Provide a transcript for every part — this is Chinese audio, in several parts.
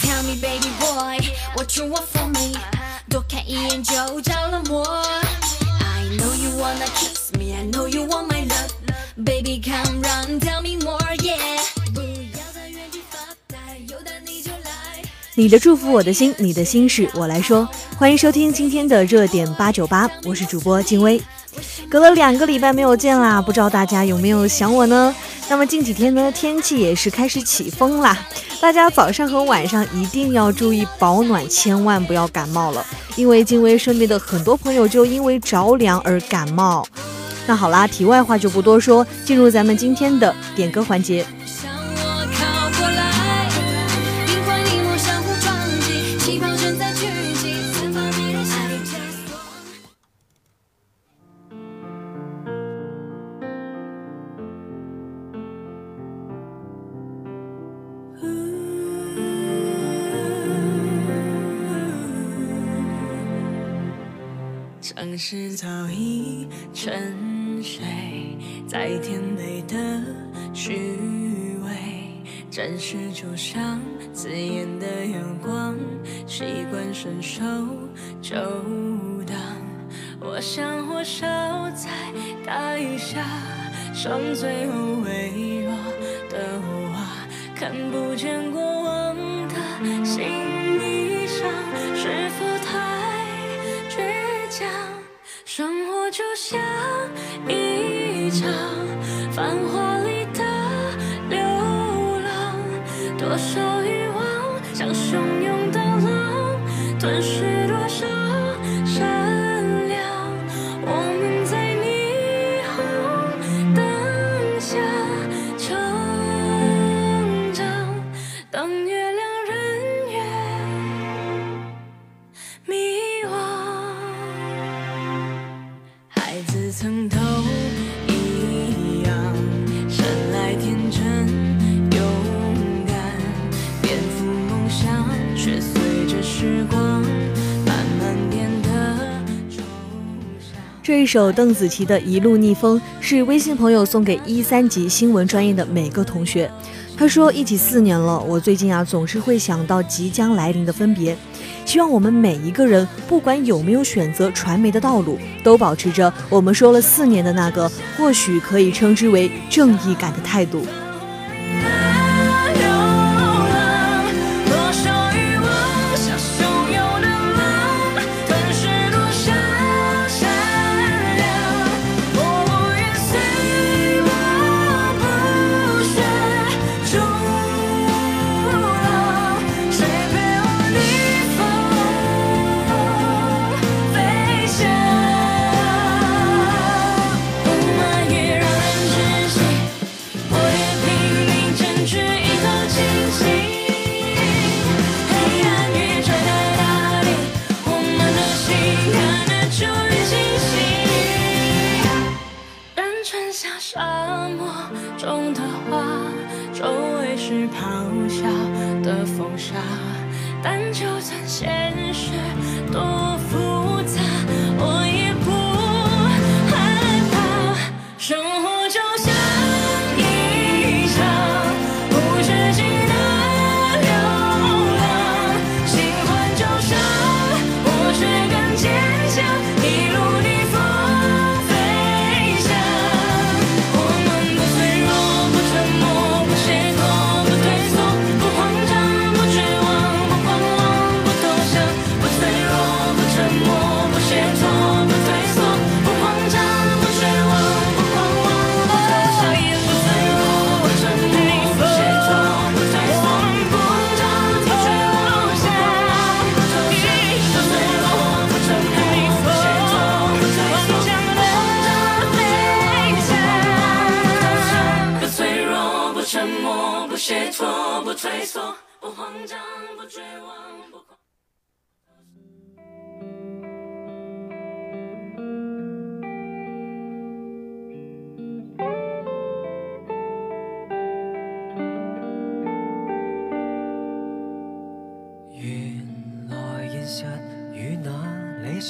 Tell me, baby boy, what you want from me? 독한 이 angel, 달러 more. I know you wanna kiss me, I know you want my love. Baby, come run. tell me more. 你的祝福，我的心；你的心事，我来说。欢迎收听今天的热点八九八，我是主播静薇。隔了两个礼拜没有见啦，不知道大家有没有想我呢？那么近几天呢，天气也是开始起风啦，大家早上和晚上一定要注意保暖，千万不要感冒了，因为静薇身边的很多朋友就因为着凉而感冒。那好啦，题外话就不多说，进入咱们今天的点歌环节。早已沉睡，在甜美的虚伪，暂时就像刺眼的阳光，习惯伸手就挡。我想火烧在大雨下，剩最后微弱的我，看不见过往。像一场繁华。一首邓紫棋的《一路逆风》是微信朋友送给一三级新闻专业的每个同学。他说一起四年了，我最近啊总是会想到即将来临的分别。希望我们每一个人，不管有没有选择传媒的道路，都保持着我们说了四年的那个或许可以称之为正义感的态度。但就算现实多。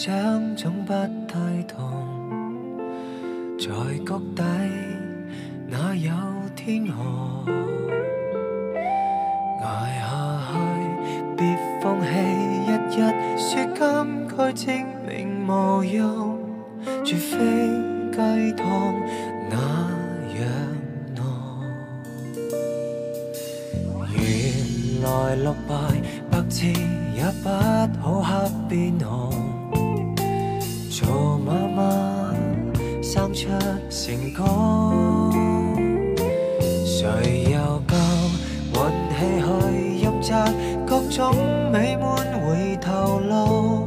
想总不太同，在谷底哪有天河？捱下去，别放弃，日日说金句证明无用。成功，谁又够运气去任择各种美满？回头路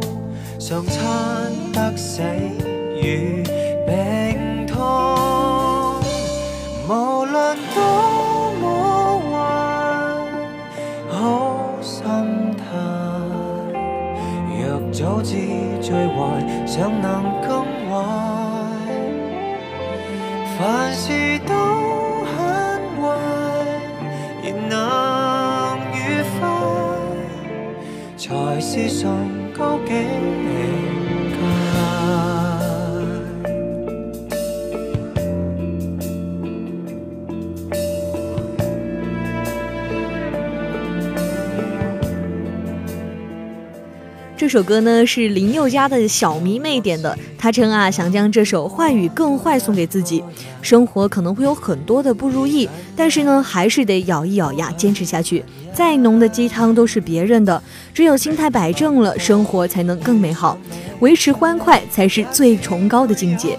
常餐得死与病痛，无论多么坏，好心态。若早知最坏，想能。凡事都很坏，仍能愉快，才是崇高境。这首歌呢是林宥嘉的小迷妹点的，她称啊想将这首《坏与更坏》送给自己。生活可能会有很多的不如意，但是呢还是得咬一咬牙坚持下去。再浓的鸡汤都是别人的，只有心态摆正了，生活才能更美好。维持欢快才是最崇高的境界。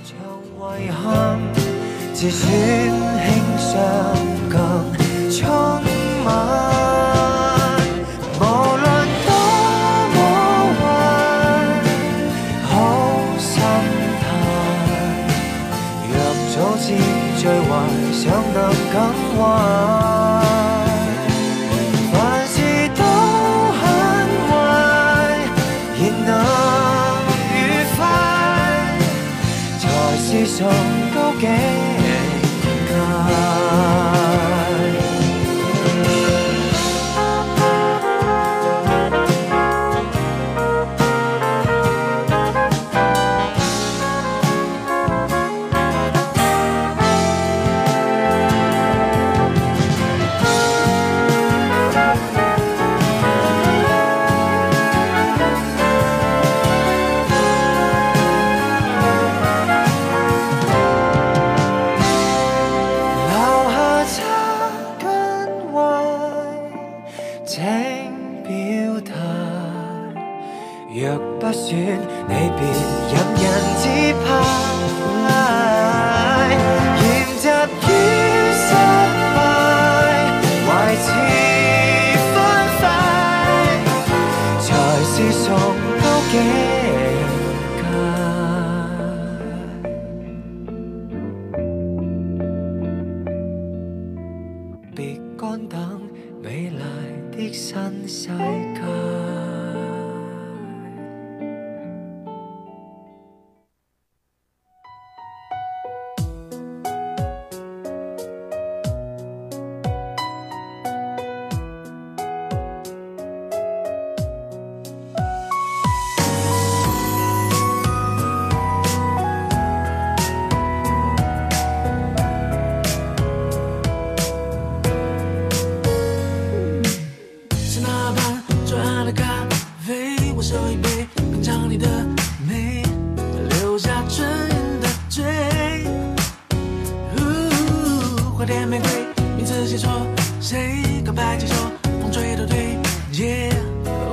的新世界。你自己说，谁告白气球，风吹到对街，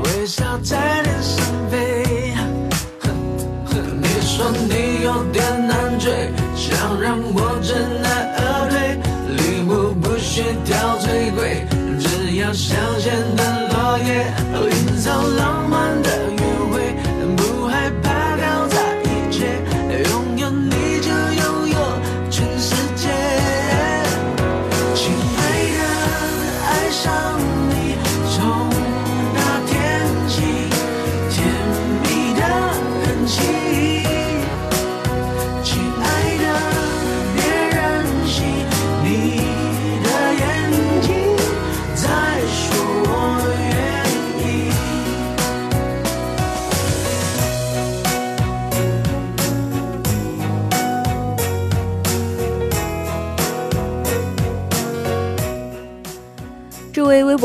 微笑在天上飞。你说你有点难追，想让我知难而退，礼物不需挑最贵，只要香榭的落叶喔，营造浪。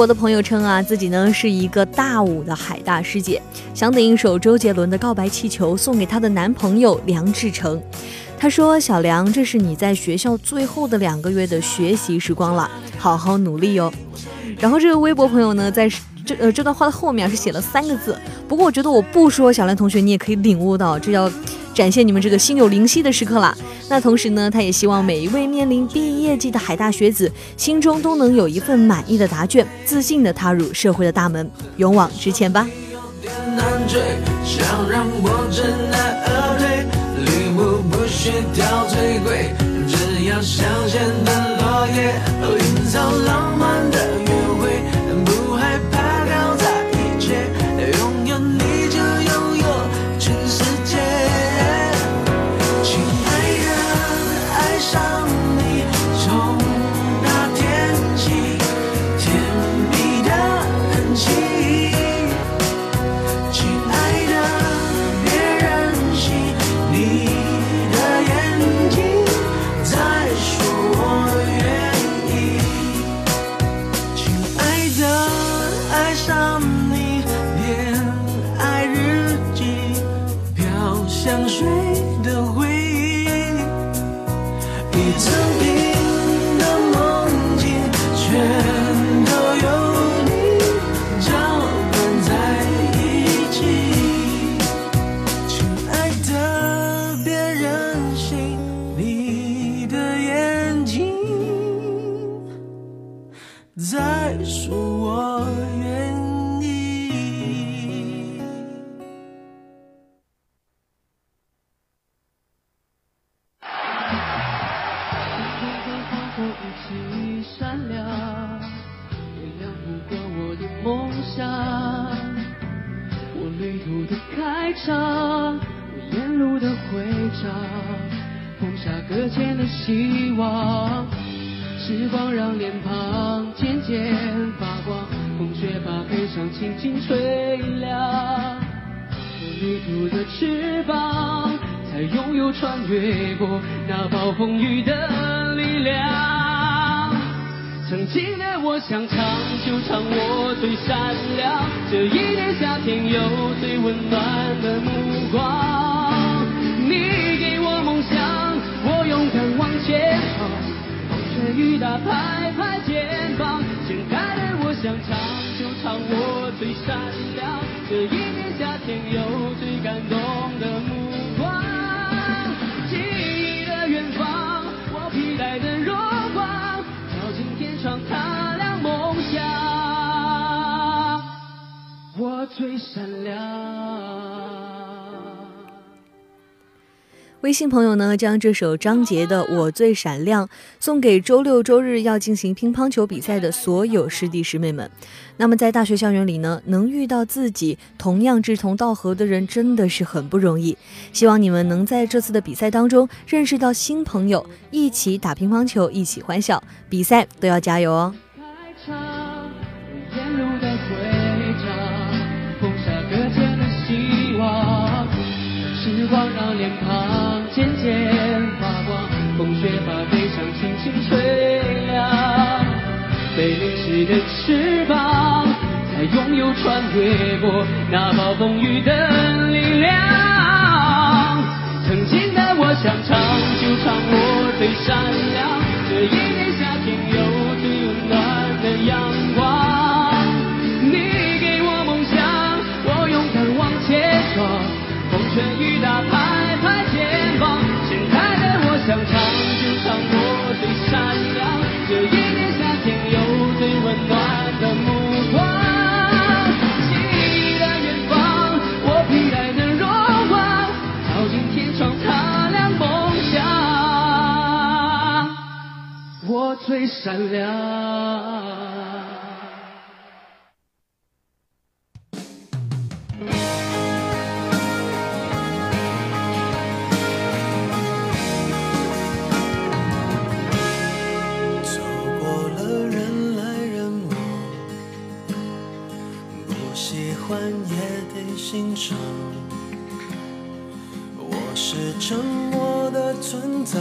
我的朋友称啊，自己呢是一个大五的海大师姐，想点一首周杰伦的《告白气球》送给她的男朋友梁志成。她说：“小梁，这是你在学校最后的两个月的学习时光了，好好努力哟。”然后这个微博朋友呢，在这呃这段话的后面是写了三个字，不过我觉得我不说，小梁同学你也可以领悟到，这叫。展现你们这个心有灵犀的时刻了。那同时呢，他也希望每一位面临毕业季的海大学子，心中都能有一份满意的答卷，自信的踏入社会的大门，勇往直前吧。只要的落叶，浪漫。时光让脸庞渐渐发光，风雪把悲伤轻轻吹凉。有泥途的翅膀，才拥有穿越过那暴风雨的力量。曾经的我想唱就唱，我最善良。这一年夏天有最温暖的目光，你给我梦想，我勇敢往前。雨打拍拍肩膀，现在的我想唱就唱，我最闪亮。这一年夏天有最感动的目光，记忆的远方，我披戴的荣光，照进天窗擦亮梦想。我最闪亮。微信朋友呢，将这首张杰的《我最闪亮》送给周六周日要进行乒乓球比赛的所有师弟师妹们。那么在大学校园里呢，能遇到自己同样志同道合的人，真的是很不容易。希望你们能在这次的比赛当中认识到新朋友，一起打乒乓球，一起欢笑。比赛都要加油哦！穿越过那暴风雨的力量。曾经的我想唱就唱，我最善良。这一年夏天有。善良。走过了人来人往，不喜欢也得欣赏。我是沉默的存在。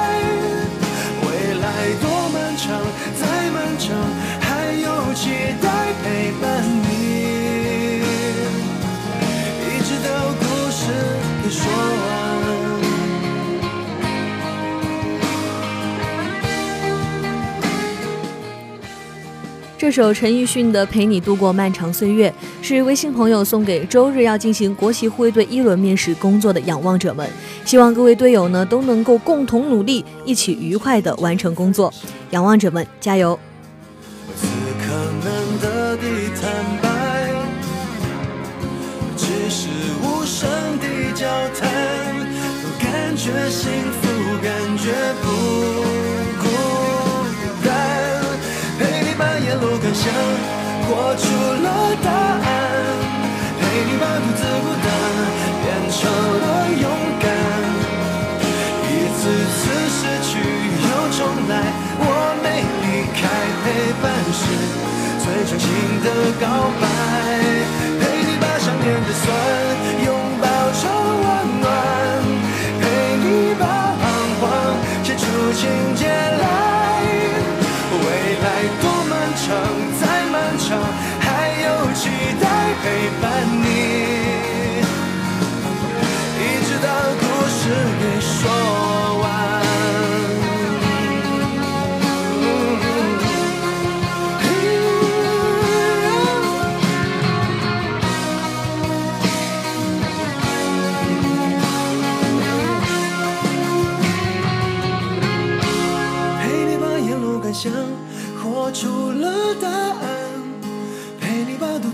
这首陈奕迅的《陪你度过漫长岁月》是微信朋友送给周日要进行国旗护卫队一轮面试工作的仰望者们，希望各位队友呢都能够共同努力，一起愉快的完成工作。仰望者们，加油！感感觉觉幸福，不。想活出了答案，陪你把独自孤单。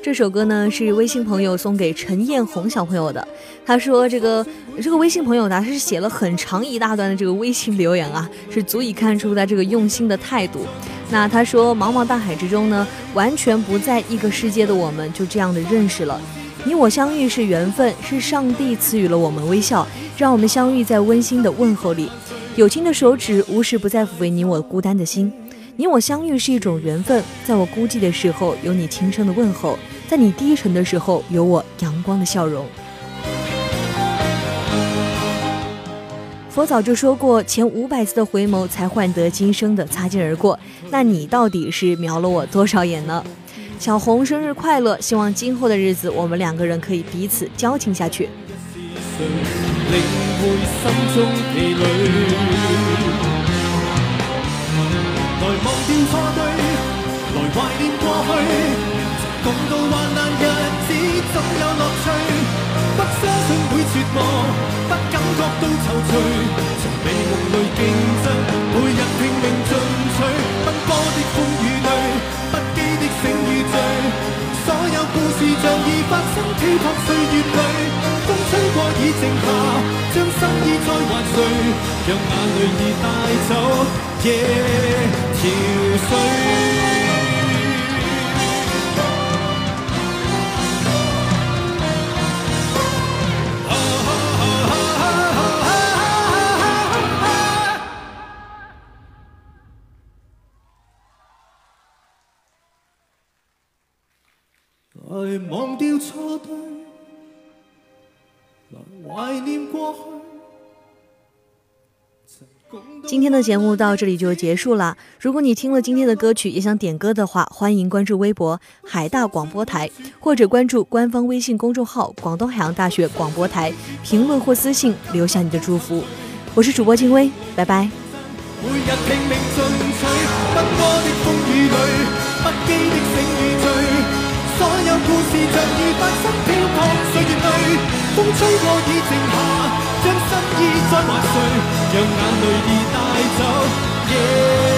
这首歌呢是微信朋友送给陈艳红小朋友的。他说：“这个这个微信朋友呢，他是写了很长一大段的这个微信留言啊，是足以看出他这个用心的态度。那他说，茫茫大海之中呢，完全不在一个世界的我们，就这样的认识了。你我相遇是缘分，是上帝赐予了我们微笑，让我们相遇在温馨的问候里。友情的手指，无时不在抚慰你我孤单的心。”你我相遇是一种缘分，在我孤寂的时候有你轻声的问候，在你低沉的时候有我阳光的笑容。佛早就说过，前五百次的回眸才换得今生的擦肩而过，那你到底是瞄了我多少眼呢？小红生日快乐，希望今后的日子我们两个人可以彼此交情下去。错对，来怀念过去。共度患难日子，总有乐趣。不相信会绝望，不感觉到愁绪。从美梦里竞争，每日拼命进取。奔波的风雨里，不羁的醒与醉。所有故事像已发生，漂泊岁月里，风吹过已静下，将心意再还谁？让眼泪已带走。夜来忘掉错对，来怀念过去。今天的节目到这里就结束了。如果你听了今天的歌曲也想点歌的话，欢迎关注微博海大广播台，或者关注官方微信公众号广东海洋大学广播台。评论或私信留下你的祝福。我是主播静薇，拜拜。依山晚让眼泪已带走。